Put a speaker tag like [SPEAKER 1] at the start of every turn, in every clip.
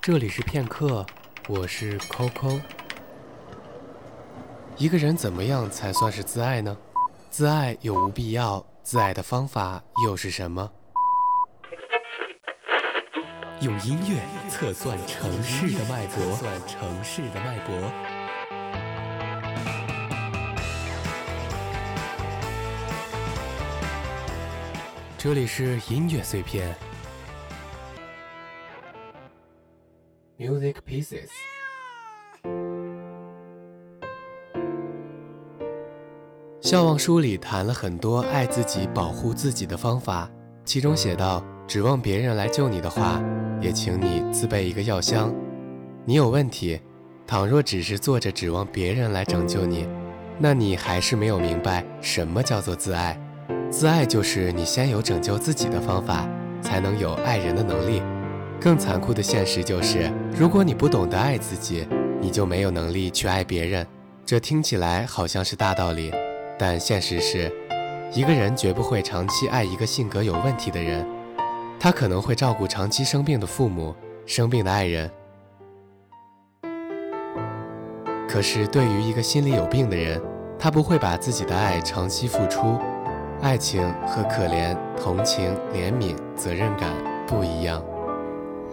[SPEAKER 1] 这里是片刻，我是 Coco。一个人怎么样才算是自爱呢？自爱有无必要？自爱的方法又是什么？用音乐测算城市的脉搏，测算城市的脉搏。这里是音乐碎片，Music Pieces。笑忘书里谈了很多爱自己、保护自己的方法，其中写道：指望别人来救你的话，也请你自备一个药箱。你有问题，倘若只是坐着指望别人来拯救你，那你还是没有明白什么叫做自爱。自爱就是你先有拯救自己的方法，才能有爱人的能力。更残酷的现实就是，如果你不懂得爱自己，你就没有能力去爱别人。这听起来好像是大道理，但现实是，一个人绝不会长期爱一个性格有问题的人。他可能会照顾长期生病的父母、生病的爱人，可是对于一个心里有病的人，他不会把自己的爱长期付出。爱情和可怜、同情、怜悯、责任感不一样。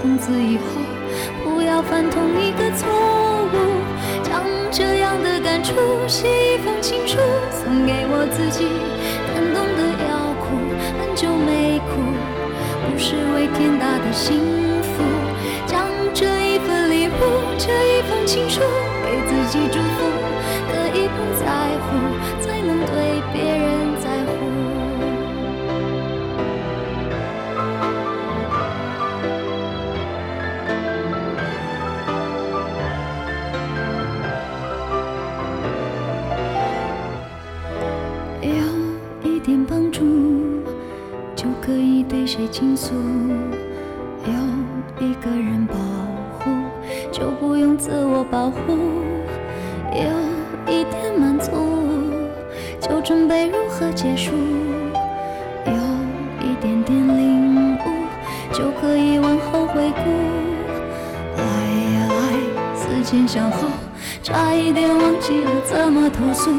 [SPEAKER 2] 从此以后不要犯同一个错误。将这样的感触写一封情书，送给我自己。感动得要哭，很久没哭，不失为天大的幸福。将这一份礼物，这一封情书，给自己倾诉？有一个人保护，就不用自我保护。有一点满足，就准备如何结束。有一点点领悟，就可以往后回顾。来呀来，思前想后，差一点忘记了怎么投诉。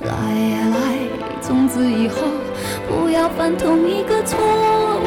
[SPEAKER 2] 来呀来，从此以后。不要犯同一个错误，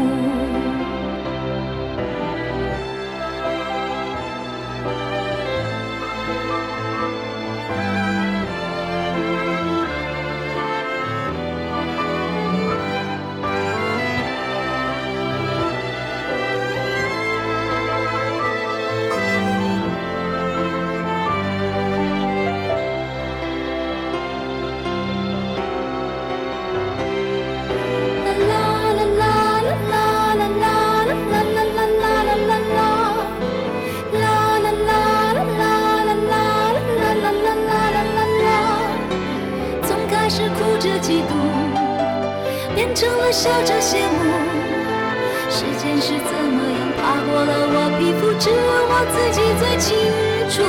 [SPEAKER 2] 这嫉妒变成了笑着羡慕，时间是怎么样爬过了我皮肤，只有我自己最清楚。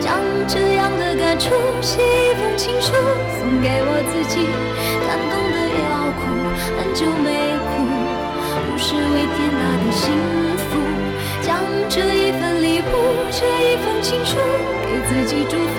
[SPEAKER 2] 将这样的感触写一封情书，送给我自己。感动的要哭，很久没哭，不是为天大的幸福。将这一份礼物，这一封情书，给自己祝福。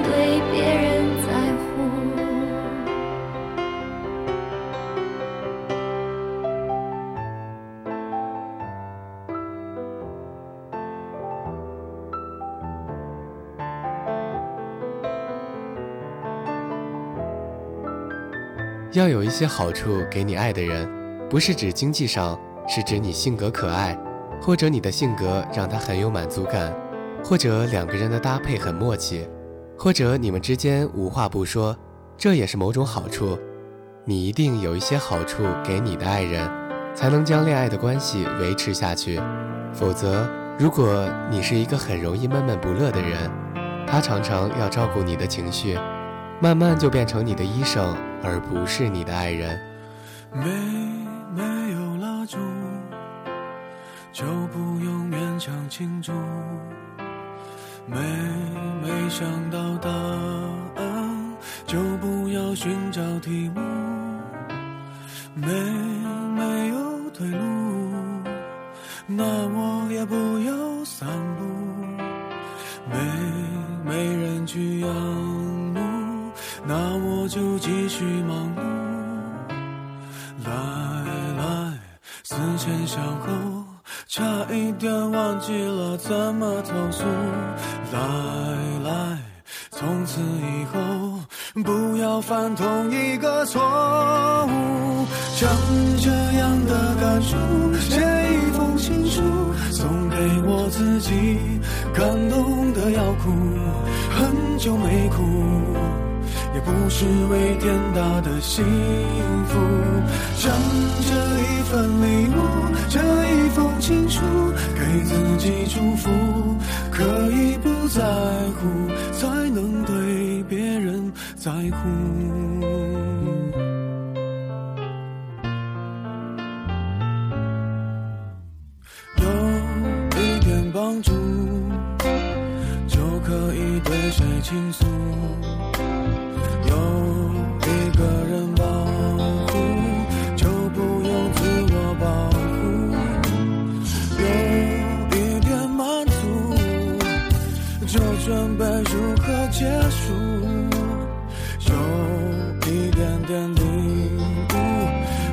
[SPEAKER 1] 要有一些好处给你爱的人，不是指经济上，是指你性格可爱，或者你的性格让他很有满足感，或者两个人的搭配很默契，或者你们之间无话不说，这也是某种好处。你一定有一些好处给你的爱人，才能将恋爱的关系维持下去。否则，如果你是一个很容易闷闷不乐的人，他常常要照顾你的情绪，慢慢就变成你的医生。而不是你的爱人。
[SPEAKER 3] 没没有蜡烛，就不用勉强庆祝。没没想到答案，就不要寻找题目。没就继续忙碌。来来，思前想后，差一点忘记了怎么投诉。来来，从此以后不要犯同一个错误。将这样的感触写一封情书，送给我自己，感动的要哭，很久没哭。也不是为天大的幸福，将这一份礼物，这一封情书，给自己祝福，可以不在乎，才能对别人在乎。有一点帮助，就可以对谁倾诉。结束。有一点点领悟，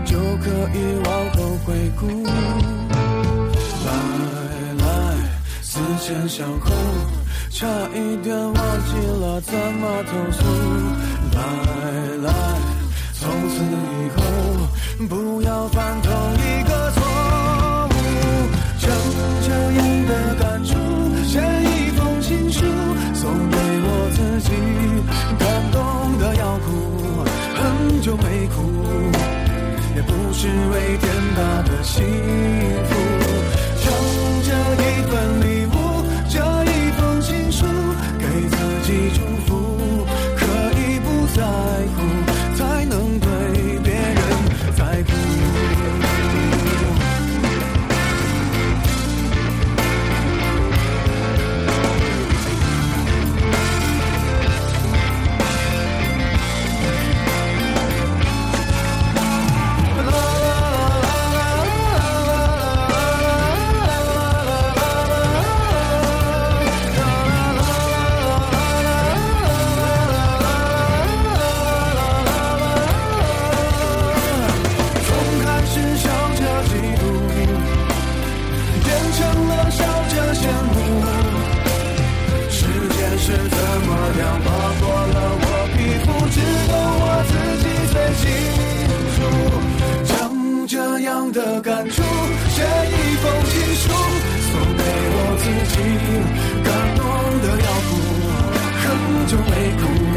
[SPEAKER 3] 就可以往后回顾。来来，思前想后。差一点忘记了怎么投诉。来来，从此以后不要犯同只为天大的幸福。很久没哭，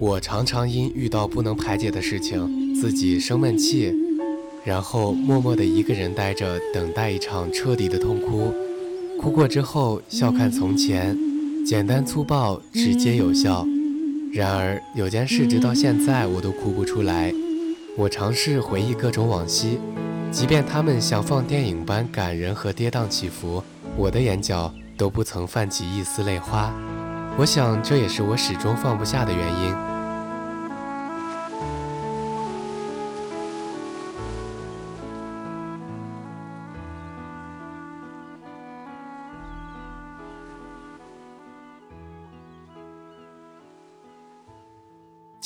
[SPEAKER 1] 我常常因遇到不能排解的事情，自己生闷气，然后默默地一个人待着，等待一场彻底的痛哭。哭过之后，笑看从前，简单粗暴，直接有效。然而有件事，直到现在我都哭不出来。我尝试回忆各种往昔，即便他们像放电影般感人和跌宕起伏，我的眼角都不曾泛起一丝泪花。我想，这也是我始终放不下的原因。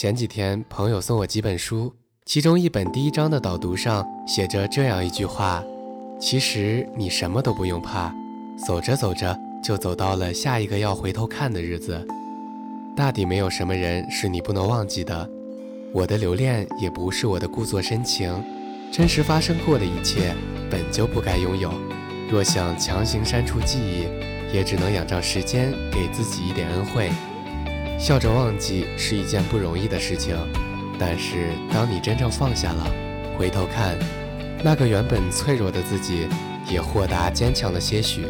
[SPEAKER 1] 前几天，朋友送我几本书，其中一本第一章的导读上写着这样一句话：“其实你什么都不用怕，走着走着就走到了下一个要回头看的日子。大抵没有什么人是你不能忘记的。我的留恋也不是我的故作深情，真实发生过的一切本就不该拥有。若想强行删除记忆，也只能仰仗时间给自己一点恩惠。”笑着忘记是一件不容易的事情，但是当你真正放下了，回头看，那个原本脆弱的自己，也豁达坚强了些许。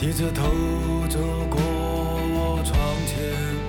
[SPEAKER 4] 低着头走过我窗前，